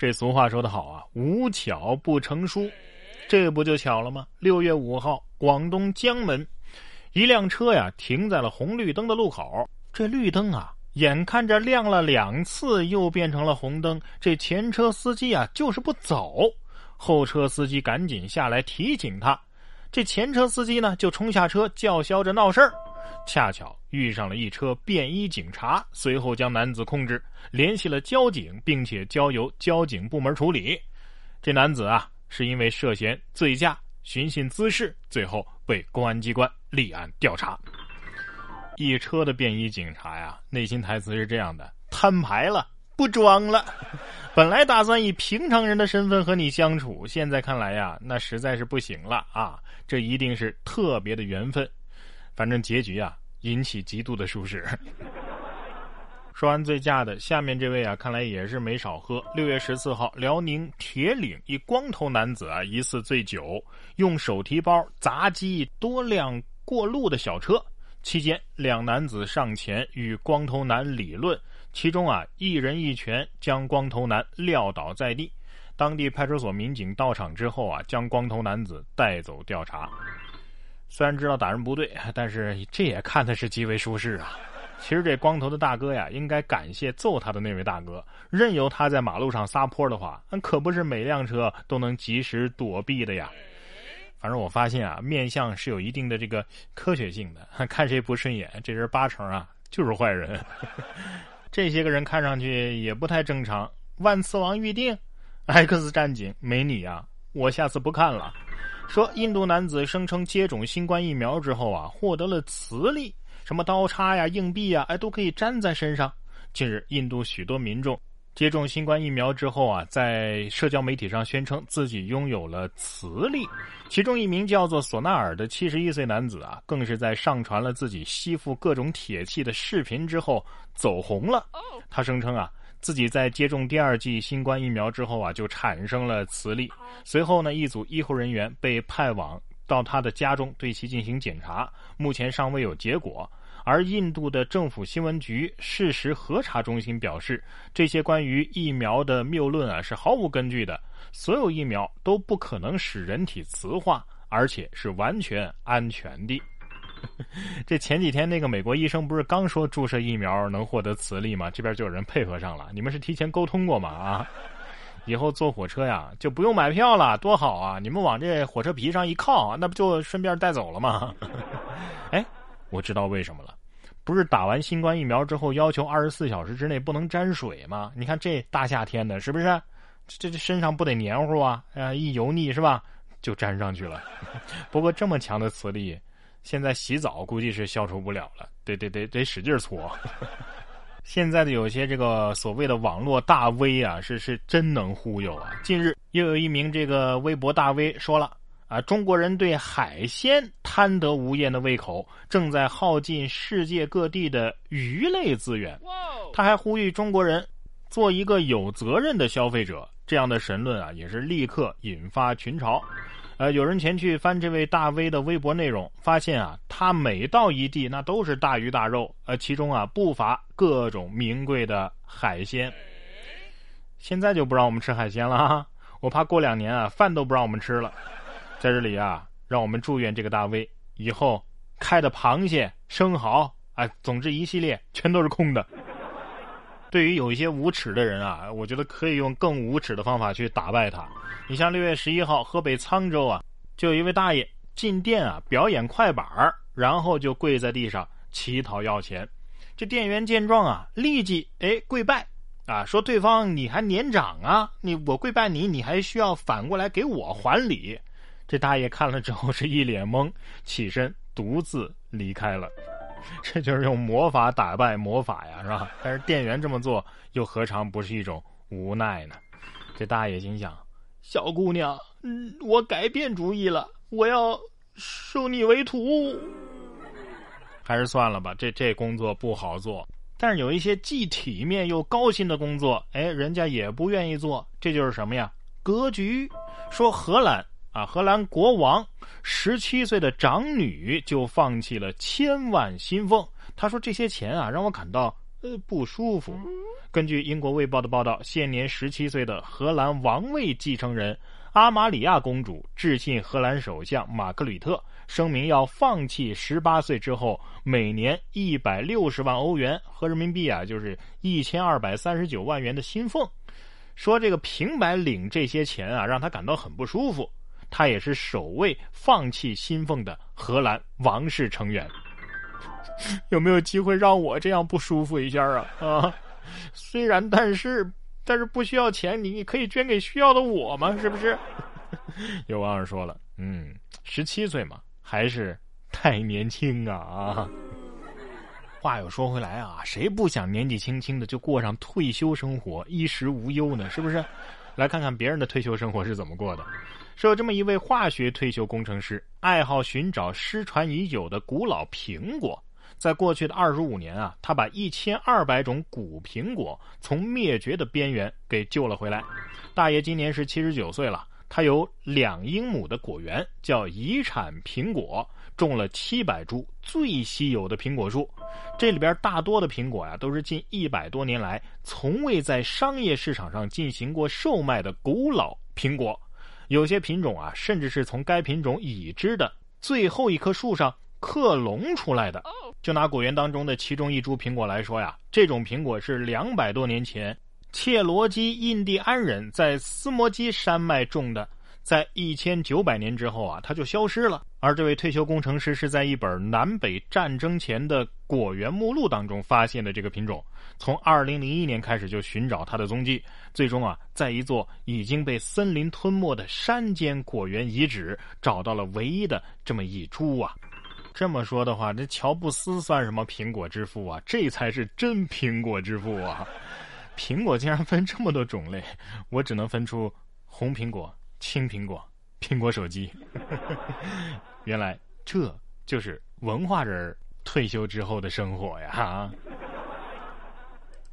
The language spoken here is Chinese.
这俗话说得好啊，无巧不成书，这不就巧了吗？六月五号，广东江门，一辆车呀停在了红绿灯的路口，这绿灯啊，眼看着亮了两次，又变成了红灯，这前车司机啊就是不走，后车司机赶紧下来提醒他，这前车司机呢就冲下车叫嚣着闹事儿。恰巧遇上了一车便衣警察，随后将男子控制，联系了交警，并且交由交警部门处理。这男子啊，是因为涉嫌醉驾、寻衅滋事，最后被公安机关立案调查。一车的便衣警察呀，内心台词是这样的：摊牌了，不装了。本来打算以平常人的身份和你相处，现在看来呀，那实在是不行了啊！这一定是特别的缘分。反正结局啊，引起极度的舒适。说完醉驾的，下面这位啊，看来也是没少喝。六月十四号，辽宁铁岭一光头男子啊，疑似醉酒，用手提包砸击多辆过路的小车。期间，两男子上前与光头男理论，其中啊，一人一拳将光头男撂倒在地。当地派出所民警到场之后啊，将光头男子带走调查。虽然知道打人不对，但是这也看的是极为舒适啊。其实这光头的大哥呀，应该感谢揍他的那位大哥。任由他在马路上撒泼的话，那可不是每辆车都能及时躲避的呀。反正我发现啊，面相是有一定的这个科学性的。看谁不顺眼，这人八成啊就是坏人。这些个人看上去也不太正常。万磁王预定，X 战警没你呀，我下次不看了。说印度男子声称接种新冠疫苗之后啊，获得了磁力，什么刀叉呀、硬币呀，哎，都可以粘在身上。近日，印度许多民众接种新冠疫苗之后啊，在社交媒体上宣称自己拥有了磁力。其中一名叫做索纳尔的七十一岁男子啊，更是在上传了自己吸附各种铁器的视频之后走红了。他声称啊。自己在接种第二剂新冠疫苗之后啊，就产生了磁力。随后呢，一组医护人员被派往到他的家中，对其进行检查，目前尚未有结果。而印度的政府新闻局事实核查中心表示，这些关于疫苗的谬论啊是毫无根据的，所有疫苗都不可能使人体磁化，而且是完全安全的。这前几天那个美国医生不是刚说注射疫苗能获得磁力吗？这边就有人配合上了。你们是提前沟通过吗？啊，以后坐火车呀就不用买票了，多好啊！你们往这火车皮上一靠，那不就顺便带走了吗？哎，我知道为什么了，不是打完新冠疫苗之后要求二十四小时之内不能沾水吗？你看这大夏天的，是不是？这这身上不得黏糊啊？啊，一油腻是吧，就粘上去了。不过这么强的磁力。现在洗澡估计是消除不了了，得得得得使劲搓。现在的有些这个所谓的网络大 V 啊，是是真能忽悠啊。近日又有一名这个微博大 V 说了啊，中国人对海鲜贪得无厌的胃口，正在耗尽世界各地的鱼类资源。他还呼吁中国人做一个有责任的消费者。这样的神论啊，也是立刻引发群嘲。呃，有人前去翻这位大 V 的微博内容，发现啊，他每到一地，那都是大鱼大肉，呃，其中啊不乏各种名贵的海鲜。现在就不让我们吃海鲜了哈，我怕过两年啊，饭都不让我们吃了。在这里啊，让我们祝愿这个大 V 以后开的螃蟹、生蚝，哎，总之一系列全都是空的。对于有一些无耻的人啊，我觉得可以用更无耻的方法去打败他。你像六月十一号，河北沧州啊，就有一位大爷进店啊表演快板儿，然后就跪在地上乞讨要钱。这店员见状啊，立即哎跪拜啊，说对方你还年长啊，你我跪拜你，你还需要反过来给我还礼。这大爷看了之后是一脸懵，起身独自离开了。这就是用魔法打败魔法呀，是吧？但是店员这么做，又何尝不是一种无奈呢？这大爷心想：小姑娘，嗯，我改变主意了，我要收你为徒。还是算了吧，这这工作不好做。但是有一些既体面又高薪的工作，哎，人家也不愿意做。这就是什么呀？格局。说荷兰。啊，荷兰国王十七岁的长女就放弃了千万薪俸。他说：“这些钱啊，让我感到呃，不舒服。根据英国《卫报》的报道，现年十七岁的荷兰王位继承人阿玛里亚公主致信荷兰首相马克吕特，声明要放弃十八岁之后每年一百六十万欧元和人民币啊，就是一千二百三十九万元的薪俸。说这个平白领这些钱啊，让他感到很不舒服。他也是首位放弃薪俸的荷兰王室成员。有没有机会让我这样不舒服一下啊？啊，虽然但是但是不需要钱，你可以捐给需要的我吗？是不是？有网友说了，嗯，十七岁嘛，还是太年轻啊啊！话又说回来啊，谁不想年纪轻轻的就过上退休生活，衣食无忧呢？是不是？来看看别人的退休生活是怎么过的。是有这么一位化学退休工程师，爱好寻找失传已久的古老苹果。在过去的二十五年啊，他把一千二百种古苹果从灭绝的边缘给救了回来。大爷今年是七十九岁了，他有两英亩的果园，叫遗产苹果，种了七百株最稀有的苹果树。这里边大多的苹果呀，都是近一百多年来从未在商业市场上进行过售卖的古老苹果。有些品种啊，甚至是从该品种已知的最后一棵树上。克隆出来的，就拿果园当中的其中一株苹果来说呀，这种苹果是两百多年前切罗基印第安人在斯摩基山脉种的，在一千九百年之后啊，它就消失了。而这位退休工程师是在一本南北战争前的果园目录当中发现的这个品种，从二零零一年开始就寻找它的踪迹，最终啊，在一座已经被森林吞没的山间果园遗址找到了唯一的这么一株啊。这么说的话，这乔布斯算什么苹果之父啊？这才是真苹果之父啊！苹果竟然分这么多种类，我只能分出红苹果、青苹果、苹果手机。原来这就是文化人退休之后的生活呀！